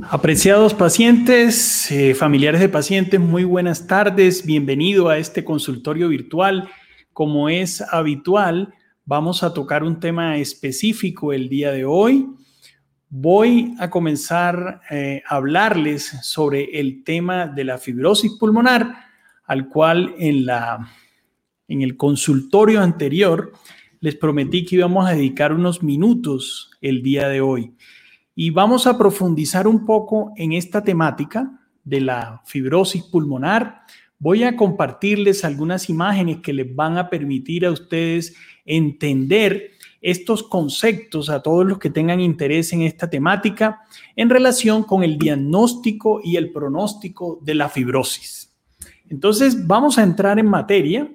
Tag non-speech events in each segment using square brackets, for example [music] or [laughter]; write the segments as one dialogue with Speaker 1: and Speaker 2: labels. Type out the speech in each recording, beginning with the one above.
Speaker 1: Apreciados pacientes, eh, familiares de pacientes, muy buenas tardes. Bienvenido a este consultorio virtual. Como es habitual, vamos a tocar un tema específico el día de hoy. Voy a comenzar eh, a hablarles sobre el tema de la fibrosis pulmonar, al cual en, la, en el consultorio anterior les prometí que íbamos a dedicar unos minutos el día de hoy. Y vamos a profundizar un poco en esta temática de la fibrosis pulmonar. Voy a compartirles algunas imágenes que les van a permitir a ustedes entender estos conceptos a todos los que tengan interés en esta temática en relación con el diagnóstico y el pronóstico de la fibrosis. Entonces, vamos a entrar en materia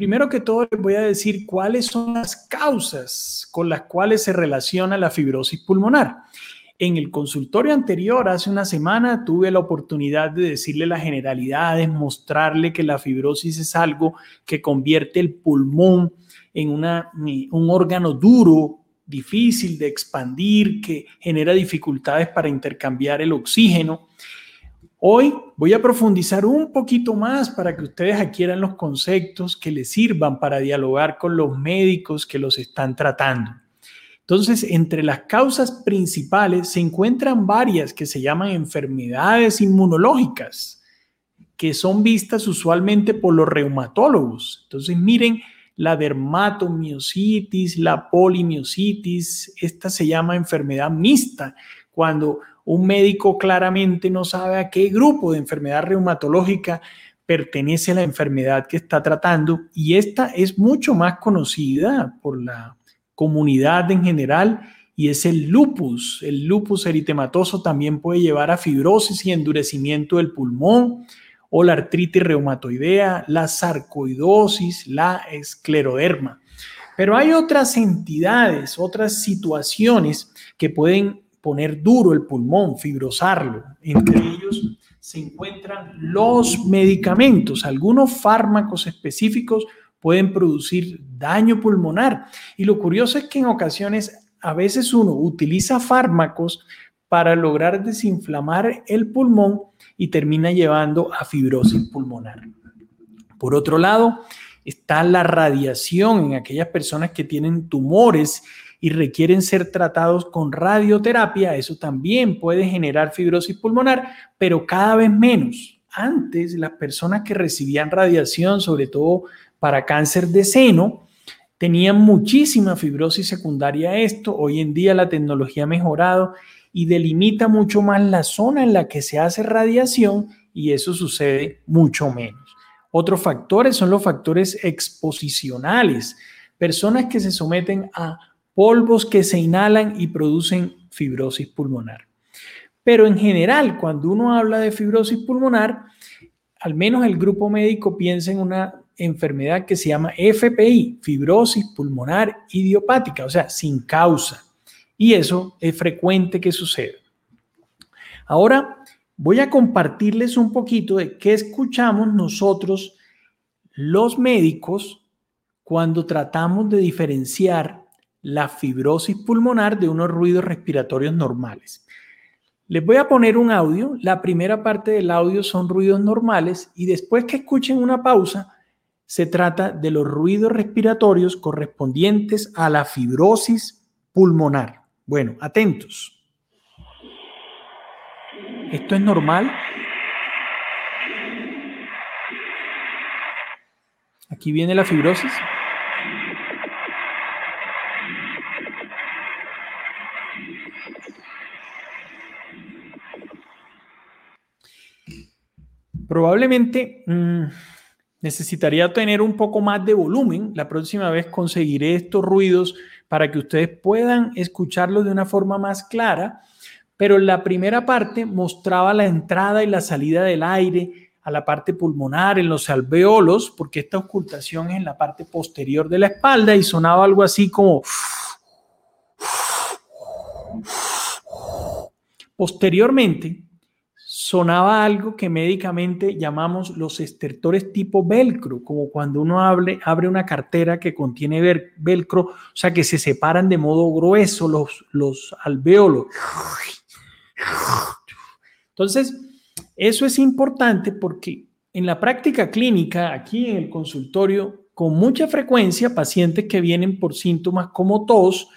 Speaker 1: Primero que todo, les voy a decir cuáles son las causas con las cuales se relaciona la fibrosis pulmonar. En el consultorio anterior, hace una semana, tuve la oportunidad de decirle las generalidades, mostrarle que la fibrosis es algo que convierte el pulmón en una, un órgano duro, difícil de expandir, que genera dificultades para intercambiar el oxígeno. Hoy voy a profundizar un poquito más para que ustedes adquieran los conceptos que les sirvan para dialogar con los médicos que los están tratando. Entonces, entre las causas principales se encuentran varias que se llaman enfermedades inmunológicas, que son vistas usualmente por los reumatólogos. Entonces, miren, la dermatomiositis, la polimiositis, esta se llama enfermedad mixta, cuando un médico claramente no sabe a qué grupo de enfermedad reumatológica pertenece a la enfermedad que está tratando y esta es mucho más conocida por la comunidad en general y es el lupus. El lupus eritematoso también puede llevar a fibrosis y endurecimiento del pulmón o la artritis reumatoidea, la sarcoidosis, la escleroderma. Pero hay otras entidades, otras situaciones que pueden poner duro el pulmón, fibrosarlo. Entre ellos se encuentran los medicamentos. Algunos fármacos específicos pueden producir daño pulmonar. Y lo curioso es que en ocasiones, a veces uno utiliza fármacos para lograr desinflamar el pulmón y termina llevando a fibrosis pulmonar. Por otro lado, está la radiación en aquellas personas que tienen tumores y requieren ser tratados con radioterapia, eso también puede generar fibrosis pulmonar, pero cada vez menos. Antes, las personas que recibían radiación, sobre todo para cáncer de seno, tenían muchísima fibrosis secundaria a esto. Hoy en día la tecnología ha mejorado y delimita mucho más la zona en la que se hace radiación y eso sucede mucho menos. Otros factores son los factores exposicionales. Personas que se someten a polvos que se inhalan y producen fibrosis pulmonar. Pero en general, cuando uno habla de fibrosis pulmonar, al menos el grupo médico piensa en una enfermedad que se llama FPI, fibrosis pulmonar idiopática, o sea, sin causa. Y eso es frecuente que suceda. Ahora voy a compartirles un poquito de qué escuchamos nosotros los médicos cuando tratamos de diferenciar la fibrosis pulmonar de unos ruidos respiratorios normales. Les voy a poner un audio. La primera parte del audio son ruidos normales y después que escuchen una pausa, se trata de los ruidos respiratorios correspondientes a la fibrosis pulmonar. Bueno, atentos. ¿Esto es normal? Aquí viene la fibrosis. Probablemente mm, necesitaría tener un poco más de volumen. La próxima vez conseguiré estos ruidos para que ustedes puedan escucharlos de una forma más clara. Pero la primera parte mostraba la entrada y la salida del aire a la parte pulmonar, en los alveolos, porque esta ocultación es en la parte posterior de la espalda y sonaba algo así como... Posteriormente, sonaba algo que médicamente llamamos los estertores tipo velcro, como cuando uno abre, abre una cartera que contiene velcro, o sea que se separan de modo grueso los, los alvéolos. Entonces, eso es importante porque en la práctica clínica, aquí en el consultorio, con mucha frecuencia, pacientes que vienen por síntomas como tos,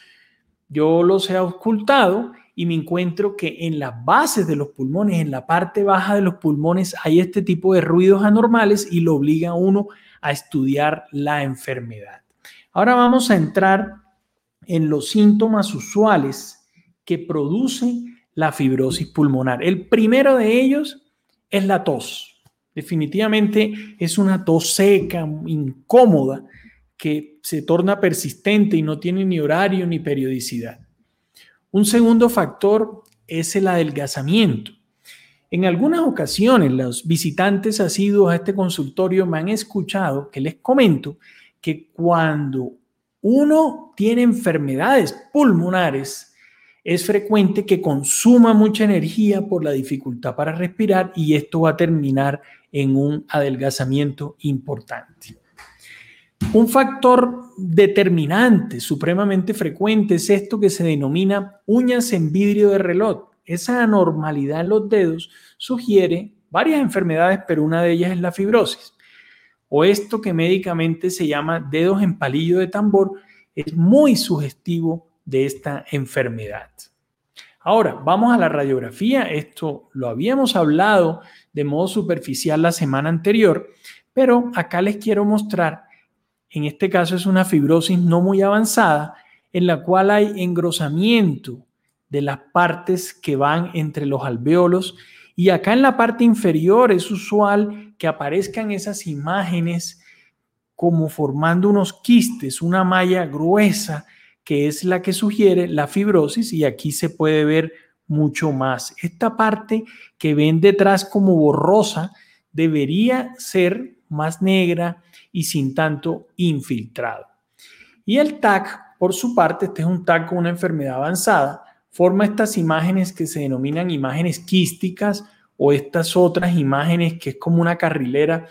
Speaker 1: yo los he ocultado y me encuentro que en las bases de los pulmones, en la parte baja de los pulmones, hay este tipo de ruidos anormales y lo obliga a uno a estudiar la enfermedad. Ahora vamos a entrar en los síntomas usuales que producen la fibrosis pulmonar. El primero de ellos es la tos. Definitivamente es una tos seca, incómoda, que se torna persistente y no tiene ni horario ni periodicidad. Un segundo factor es el adelgazamiento. En algunas ocasiones los visitantes asiduos a este consultorio me han escuchado que les comento que cuando uno tiene enfermedades pulmonares, es frecuente que consuma mucha energía por la dificultad para respirar y esto va a terminar en un adelgazamiento importante. Un factor determinante, supremamente frecuente, es esto que se denomina uñas en vidrio de reloj. Esa anormalidad en los dedos sugiere varias enfermedades, pero una de ellas es la fibrosis o esto que médicamente se llama dedos en palillo de tambor, es muy sugestivo de esta enfermedad. Ahora, vamos a la radiografía. Esto lo habíamos hablado de modo superficial la semana anterior, pero acá les quiero mostrar, en este caso es una fibrosis no muy avanzada, en la cual hay engrosamiento de las partes que van entre los alveolos y acá en la parte inferior es usual que aparezcan esas imágenes como formando unos quistes, una malla gruesa que es la que sugiere la fibrosis y aquí se puede ver mucho más. Esta parte que ven detrás como borrosa debería ser más negra y sin tanto infiltrado. Y el TAC, por su parte, este es un TAC con una enfermedad avanzada, forma estas imágenes que se denominan imágenes quísticas o estas otras imágenes que es como una carrilera,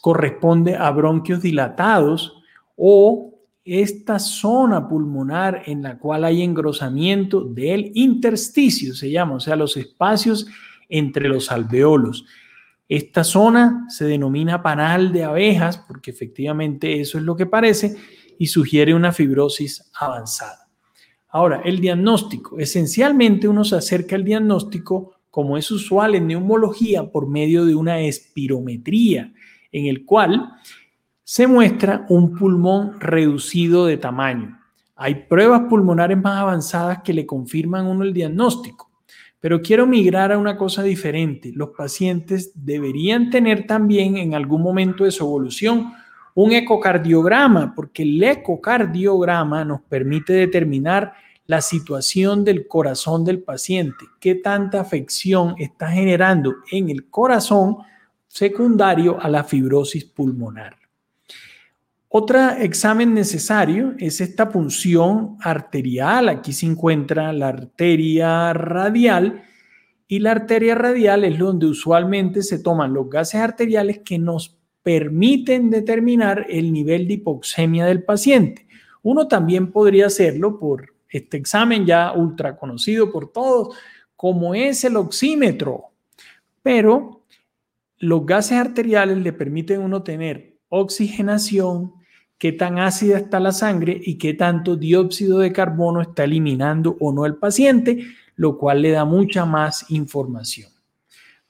Speaker 1: corresponde a bronquios dilatados o esta zona pulmonar en la cual hay engrosamiento del intersticio, se llama, o sea, los espacios entre los alveolos. Esta zona se denomina panal de abejas porque efectivamente eso es lo que parece y sugiere una fibrosis avanzada. Ahora, el diagnóstico. Esencialmente uno se acerca al diagnóstico como es usual en neumología por medio de una espirometría, en el cual se muestra un pulmón reducido de tamaño. Hay pruebas pulmonares más avanzadas que le confirman uno el diagnóstico, pero quiero migrar a una cosa diferente. Los pacientes deberían tener también en algún momento de su evolución un ecocardiograma, porque el ecocardiograma nos permite determinar la situación del corazón del paciente, qué tanta afección está generando en el corazón secundario a la fibrosis pulmonar. Otro examen necesario es esta punción arterial. Aquí se encuentra la arteria radial y la arteria radial es donde usualmente se toman los gases arteriales que nos permiten determinar el nivel de hipoxemia del paciente. Uno también podría hacerlo por este examen ya ultra conocido por todos, como es el oxímetro. Pero los gases arteriales le permiten uno tener oxigenación, qué tan ácida está la sangre y qué tanto dióxido de carbono está eliminando o no el paciente, lo cual le da mucha más información.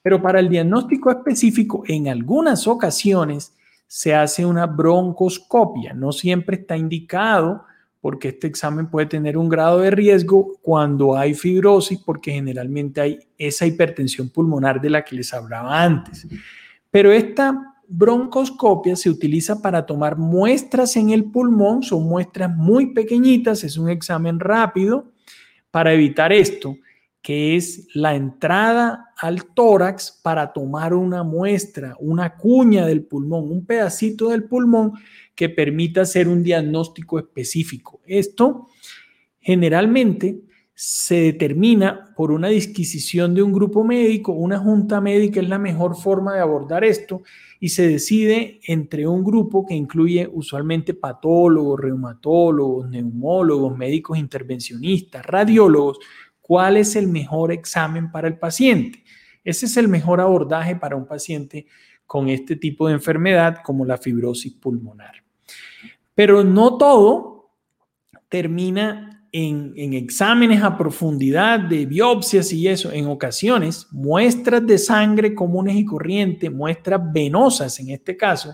Speaker 1: Pero para el diagnóstico específico, en algunas ocasiones se hace una broncoscopia. No siempre está indicado porque este examen puede tener un grado de riesgo cuando hay fibrosis, porque generalmente hay esa hipertensión pulmonar de la que les hablaba antes. Pero esta broncoscopia se utiliza para tomar muestras en el pulmón, son muestras muy pequeñitas, es un examen rápido para evitar esto, que es la entrada al tórax para tomar una muestra, una cuña del pulmón, un pedacito del pulmón que permita hacer un diagnóstico específico. Esto generalmente se determina por una disquisición de un grupo médico, una junta médica es la mejor forma de abordar esto y se decide entre un grupo que incluye usualmente patólogos, reumatólogos, neumólogos, médicos intervencionistas, radiólogos, ¿Cuál es el mejor examen para el paciente? Ese es el mejor abordaje para un paciente con este tipo de enfermedad como la fibrosis pulmonar. Pero no todo termina en, en, exámenes a profundidad de biopsias y eso. En ocasiones, muestras de sangre comunes y corrientes, muestras venosas en este caso,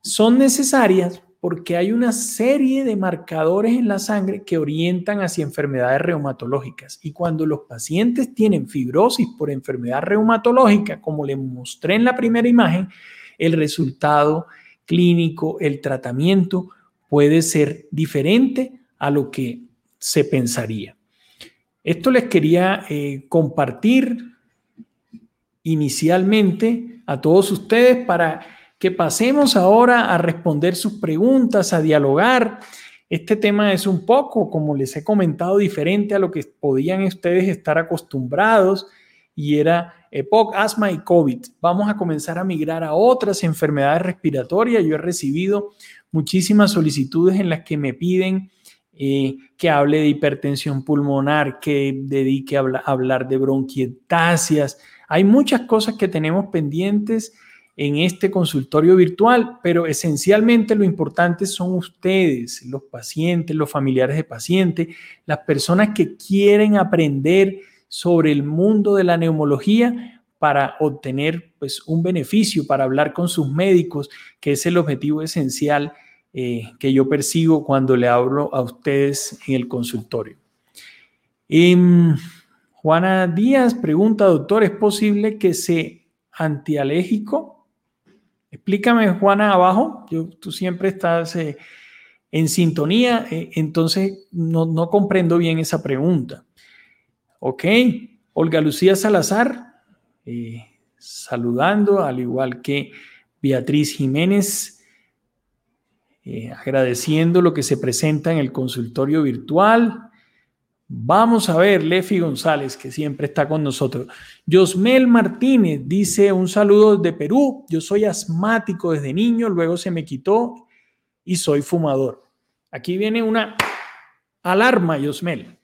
Speaker 1: son necesarias porque hay una serie de marcadores en la sangre que orientan hacia enfermedades reumatológicas. Y cuando los pacientes tienen fibrosis por enfermedad reumatológica, como les mostré en la primera imagen, el resultado clínico, el tratamiento puede ser diferente a lo que se pensaría. Esto les quería eh, compartir inicialmente a todos ustedes para que pasemos ahora a responder sus preguntas, a dialogar. Este tema es un poco, como les he comentado, diferente a lo que podían ustedes estar acostumbrados y era EPOC, asma y COVID. Vamos a comenzar a migrar a otras enfermedades respiratorias. Yo he recibido muchísimas solicitudes en las que me piden eh, que hable de hipertensión pulmonar, que dedique a hablar de bronquiectasias. Hay muchas cosas que tenemos pendientes en este consultorio virtual, pero esencialmente lo importante son ustedes, los pacientes, los familiares de pacientes, las personas que quieren aprender sobre el mundo de la neumología para obtener pues, un beneficio, para hablar con sus médicos, que es el objetivo esencial eh, que yo persigo cuando le hablo a ustedes en el consultorio. Em, Juana Díaz pregunta, doctor, ¿es posible que sea antialérgico Explícame, Juana, abajo. Tú siempre estás eh, en sintonía, eh, entonces no, comprendo bien esa pregunta. Ok, Olga Lucía Salazar, saludando, al igual que Beatriz Jiménez, agradeciendo lo que se presenta en el consultorio virtual. Vamos a ver, Lefi González, que siempre está con nosotros. Josmel Martínez dice un saludo de Perú. Yo soy asmático desde niño, luego se me quitó y soy fumador. Aquí viene una alarma, Josmel.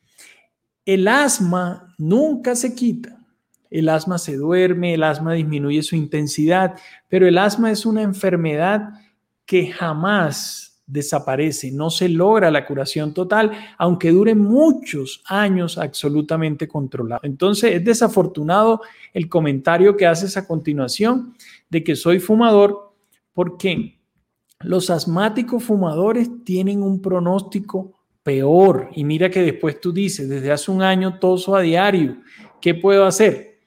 Speaker 1: El asma nunca se quita. El asma se duerme, el asma disminuye su intensidad, pero el asma es una enfermedad que jamás desaparece, no se logra la curación total, aunque dure muchos años absolutamente controlado. Entonces es desafortunado el comentario que haces a continuación de que soy fumador, porque los asmáticos fumadores tienen un pronóstico peor. Y mira que después tú dices, desde hace un año toso a diario, ¿qué puedo hacer?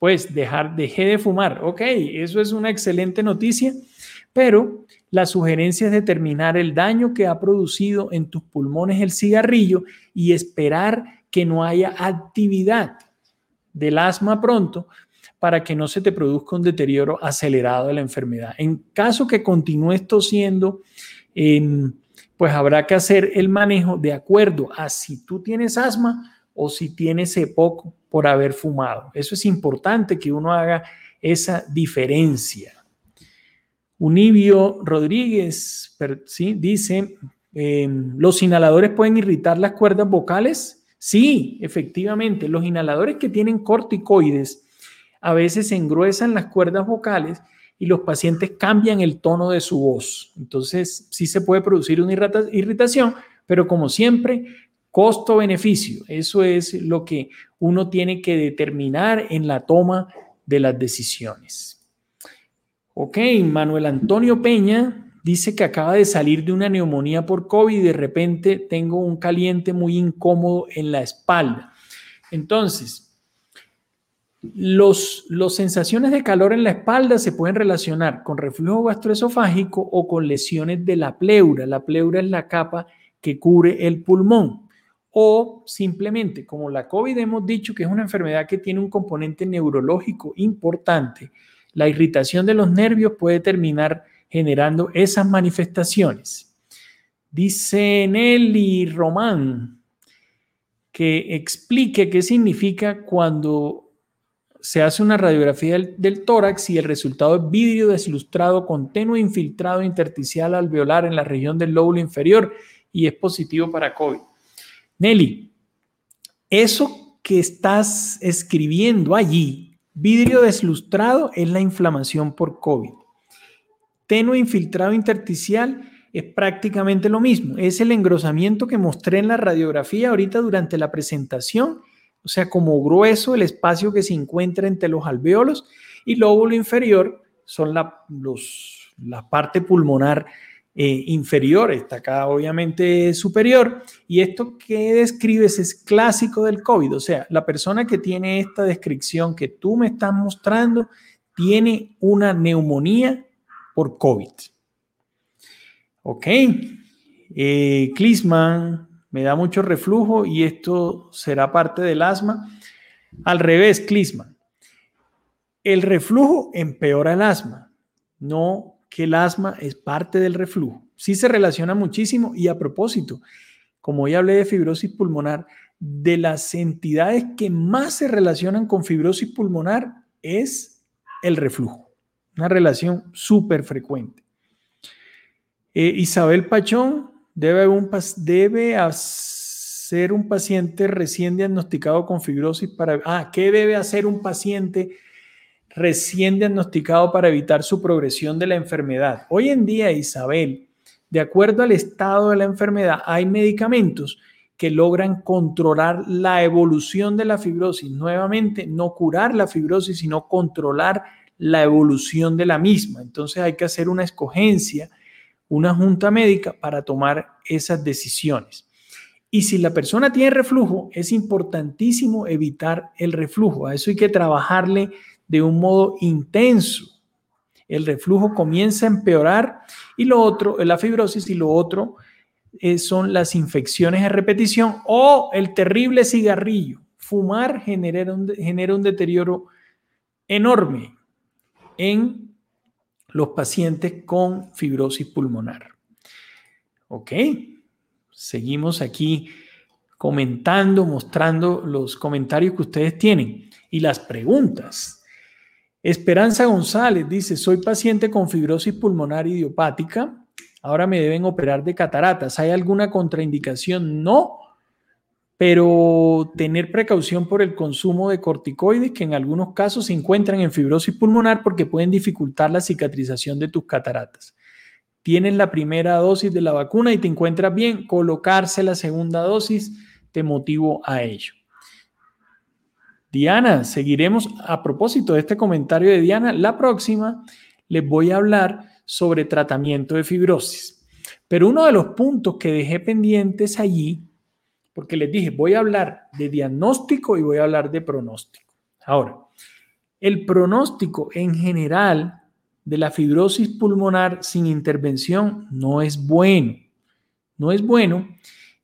Speaker 1: Pues dejar, dejé de fumar. Ok, eso es una excelente noticia, pero la sugerencia es determinar el daño que ha producido en tus pulmones el cigarrillo y esperar que no haya actividad del asma pronto para que no se te produzca un deterioro acelerado de la enfermedad. En caso que continúes tosiendo, em, pues habrá que hacer el manejo de acuerdo a si tú tienes asma o si tienes EPOC por haber fumado. Eso es importante que uno haga esa diferencia. Unibio Rodríguez dice, em, ¿los inhaladores pueden irritar las cuerdas vocales? Sí, efectivamente, los inhaladores que tienen corticoides a veces engruesan las cuerdas vocales y los pacientes cambian el tono de su voz. Entonces, sí se puede producir una irritación, pero como siempre, costo-beneficio. Eso es lo que uno tiene que determinar en la toma de las decisiones. Ok, Manuel Antonio Peña dice que acaba de salir de una neumonía por COVID y de repente tengo un caliente muy incómodo en la espalda. Entonces, los, las sensaciones de calor en la espalda se pueden relacionar con reflujo gastroesofágico o con lesiones de la pleura. La pleura es la capa que cubre el pulmón. O simplemente, como la COVID hemos dicho que es una enfermedad que tiene un componente neurológico importante, la irritación de los nervios puede terminar generando esas manifestaciones. Dice Nelly Román que explique qué significa cuando se hace una radiografía del, tórax y el resultado es vidrio deslustrado con tenue infiltrado intersticial alveolar en la región del lóbulo inferior y es positivo para COVID. Nelly, Eso que estás escribiendo allí, vidrio deslustrado, es la inflamación por COVID. Tenue infiltrado intersticial es prácticamente lo mismo. Es el engrosamiento que mostré en la radiografía ahorita durante la presentación, o sea, como grueso el espacio que se encuentra entre los alvéolos y lóbulo inferior son la, los, la parte pulmonar eh, inferior, está acá obviamente superior. Y esto que describes es clásico del COVID, o sea, la persona que tiene esta descripción que tú me estás mostrando tiene una neumonía por COVID. Ok. Eh, me da mucho reflujo y esto será parte del asma. Al revés, Clisman. El reflujo empeora el asma, no que el asma es parte del reflujo. Sí se relaciona muchísimo y a propósito, como ya hablé de fibrosis pulmonar, de las entidades que más se relacionan con fibrosis pulmonar es el reflujo. Una relación súper frecuente. Eh, Isabel Pachón debe, un, debe ser un paciente recién diagnosticado con fibrosis para... Ah, ¿qué debe hacer un paciente recién diagnosticado para evitar su progresión de la enfermedad? Hoy en día, Isabel, de acuerdo al estado de la enfermedad, hay medicamentos que logran controlar la evolución de la fibrosis. Nuevamente, no curar la fibrosis, sino controlar la evolución de la misma. Entonces hay que hacer una escogencia una junta médica para tomar esas decisiones. Y si la persona tiene reflujo, es importantísimo evitar el reflujo. A eso hay que trabajarle de un modo intenso. El reflujo comienza a empeorar y lo otro, la fibrosis y lo otro eh, son las infecciones a repetición o el terrible cigarrillo. Fumar genera un, genera un deterioro enorme en los pacientes con fibrosis pulmonar. Ok, seguimos aquí comentando, mostrando los comentarios que ustedes tienen y las preguntas. Esperanza González dice, soy paciente con fibrosis pulmonar idiopática, ahora me deben operar de cataratas. ¿Hay alguna contraindicación? No, pero tener precaución por el consumo de corticoides que en algunos casos se encuentran en fibrosis pulmonar porque pueden dificultar la cicatrización de tus cataratas. Tienes la primera dosis de la vacuna y te encuentras bien, colocarse la segunda dosis te motivo a ello. Diana, seguiremos a propósito de este comentario de Diana. La próxima les voy a hablar sobre tratamiento de fibrosis. Pero uno de los puntos que dejé pendientes allí porque les dije, voy a hablar de diagnóstico y voy a hablar de pronóstico. Ahora, el pronóstico en general de la fibrosis pulmonar sin intervención no es bueno. No es bueno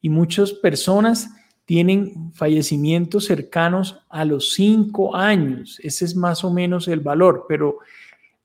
Speaker 1: y muchas personas tienen fallecimientos cercanos a los cinco años. Ese es más o menos el valor, pero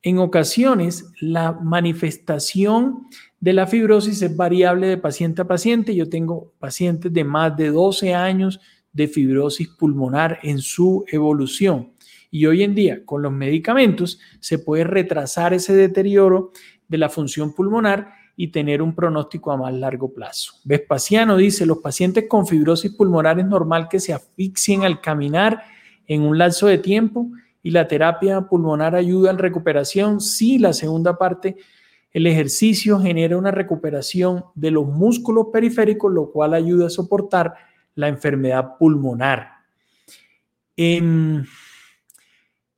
Speaker 1: en ocasiones la manifestación de la fibrosis es variable de paciente a paciente. Yo tengo pacientes de más de 12 años de fibrosis pulmonar en su evolución. Y hoy en día, con los medicamentos, se puede retrasar ese deterioro de la función pulmonar y tener un pronóstico a más largo plazo. Vespasiano dice, los pacientes con fibrosis pulmonar es normal que se asfixien al caminar en un lapso de tiempo y la terapia pulmonar ayuda en recuperación. Sí, la segunda parte el ejercicio genera una recuperación de los músculos periféricos, lo cual ayuda a soportar la enfermedad pulmonar.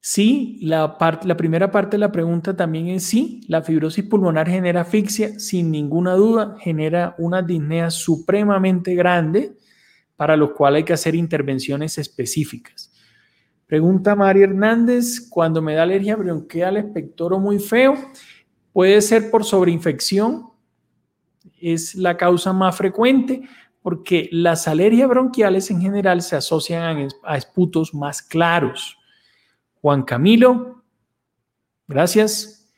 Speaker 1: Sí, la, la primera parte de la pregunta también es sí, la fibrosis pulmonar genera asfixia, sin ninguna duda, genera una disnea supremamente grande, para lo cual hay que hacer intervenciones específicas. Pregunta María Hernández, cuando me da alergia bronquial, espectoro muy feo, Puede ser por sobreinfección, es la causa más frecuente porque las alergias bronquiales en general se asocian a esputos más claros. Juan Camilo, gracias.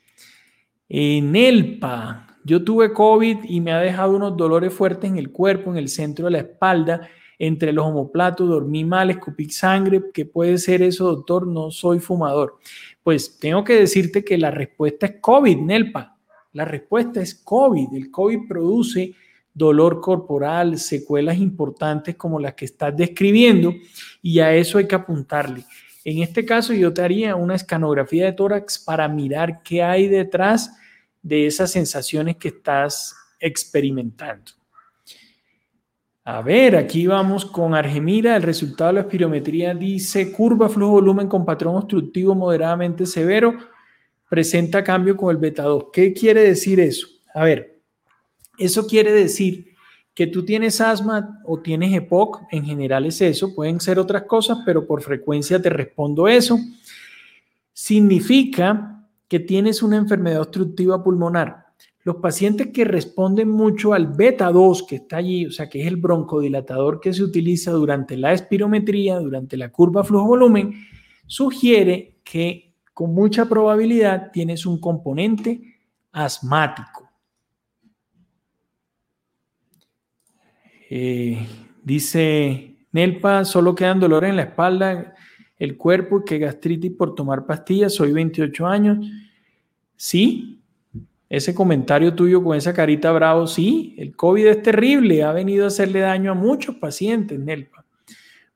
Speaker 1: En ELPA, yo tuve COVID y me ha dejado unos dolores fuertes en el cuerpo, en el centro de la espalda, entre los homoplatos, dormí mal, escupí sangre. ¿Qué puede ser eso, doctor? No soy fumador. Pues tengo que decirte que la respuesta es COVID, Nelpa. La respuesta es COVID. El COVID produce dolor corporal, secuelas importantes como las que estás describiendo y a eso hay que apuntarle. En este caso yo te haría una escanografía de tórax para mirar qué hay detrás de esas sensaciones que estás experimentando. A ver, aquí vamos con Argemira. El resultado de la espirometría dice curva flujo-volumen con patrón obstructivo moderadamente severo. Presenta cambio con el beta 2. ¿Qué quiere decir eso? A ver, eso quiere decir que tú tienes asma o tienes EPOC, en general es eso, pueden ser otras cosas, pero por frecuencia te respondo eso. Significa que tienes una enfermedad obstructiva pulmonar los pacientes que responden mucho al beta 2 que está allí, o sea, que es el broncodilatador que se utiliza durante la espirometría, durante la curva flujo-volumen, sugiere que con mucha probabilidad tienes un componente asmático. Eh, dice Nelpa, solo quedan dolores en la espalda, el cuerpo, que gastritis por tomar pastillas, soy 28 años. Sí, ese comentario tuyo con esa carita bravo, sí, el COVID es terrible, ha venido a hacerle daño a muchos pacientes, Nelpa.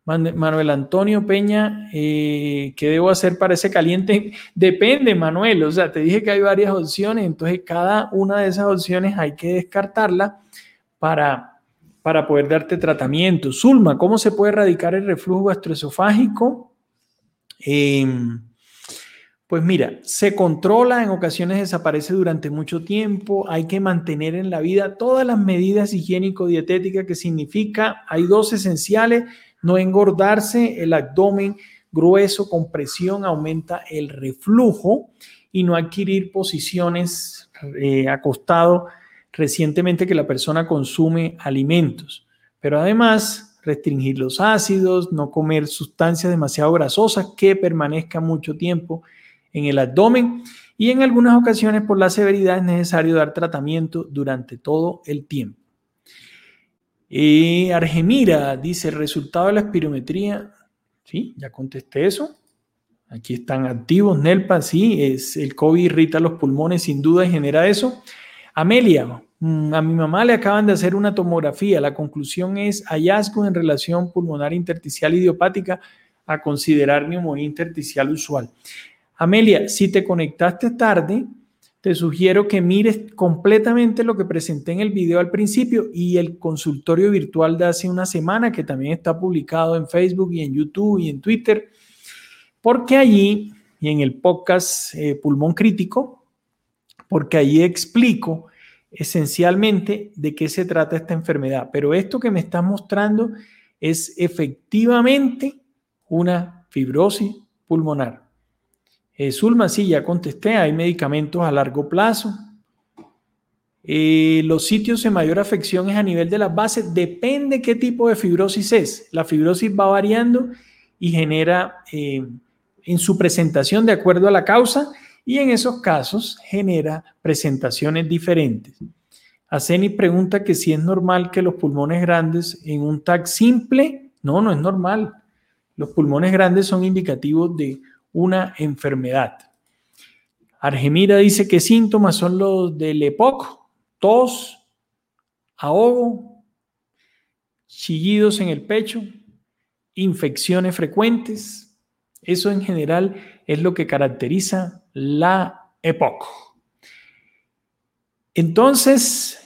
Speaker 1: Manuel Antonio Peña, eh, ¿qué debo hacer para ese caliente? [laughs] Depende, Manuel, o sea, te dije que hay varias opciones, entonces cada una de esas opciones hay que descartarla para, para poder darte tratamiento. Zulma, ¿cómo se puede erradicar el reflujo gastroesofágico? Eh, pues mira, se controla, en ocasiones desaparece durante mucho tiempo, hay que mantener en la vida todas las medidas higiénico-dietéticas que significa, hay dos esenciales, no engordarse, el abdomen grueso con presión aumenta el reflujo y no adquirir posiciones eh, acostado recientemente que la persona consume alimentos. Pero además, restringir los ácidos, no comer sustancias demasiado grasosas que permanezcan mucho tiempo en el abdomen y en algunas ocasiones por la severidad es necesario dar tratamiento durante todo el tiempo. Eh, Argemira dice, resultado de la espirometría, sí, ya contesté eso. Aquí están activos, Nelpa, sí, es, el COVID irrita los pulmones sin duda y genera eso. Amelia, a mi mamá le acaban de hacer una tomografía. La conclusión es hallazgo en relación pulmonar intersticial idiopática a considerar neumonía intersticial usual. Amelia, si te conectaste tarde, te sugiero que mires completamente lo que presenté en el video al principio y el consultorio virtual de hace una semana que también está publicado en Facebook y en YouTube y en Twitter, porque allí y en el podcast eh, Pulmón Crítico, porque allí explico esencialmente de qué se trata esta enfermedad. Pero esto que me estás mostrando es efectivamente una fibrosis pulmonar. Eh, Zulma, sí, ya contesté, hay medicamentos a largo plazo. Eh, los sitios de mayor afección es a nivel de las bases, depende qué tipo de fibrosis es. La fibrosis va variando y genera eh, en su presentación de acuerdo a la causa y en esos casos genera presentaciones diferentes. Aceni pregunta que si es normal que los pulmones grandes en un TAC simple, no, no es normal. Los pulmones grandes son indicativos de una enfermedad. Argemira dice que síntomas son los del EPOC, tos, ahogo, chillidos en el pecho, infecciones frecuentes. Eso en general es lo que caracteriza la EPOC. Entonces,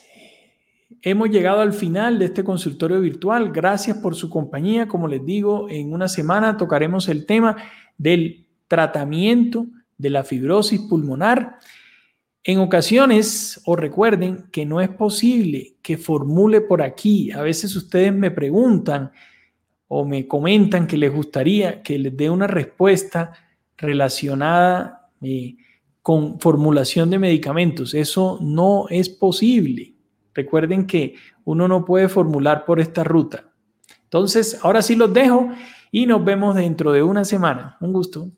Speaker 1: hemos llegado al final de este consultorio virtual. Gracias por su compañía. Como les digo, en una semana tocaremos el tema del tratamiento de la fibrosis pulmonar. En ocasiones, o recuerden que no es posible que formule por aquí. A veces ustedes me preguntan o me comentan que les gustaría que les dé una respuesta relacionada eh, con formulación de medicamentos. Eso no es posible. Recuerden que uno no puede formular por esta ruta. Entonces, ahora sí los dejo y nos vemos dentro de una semana. Un gusto.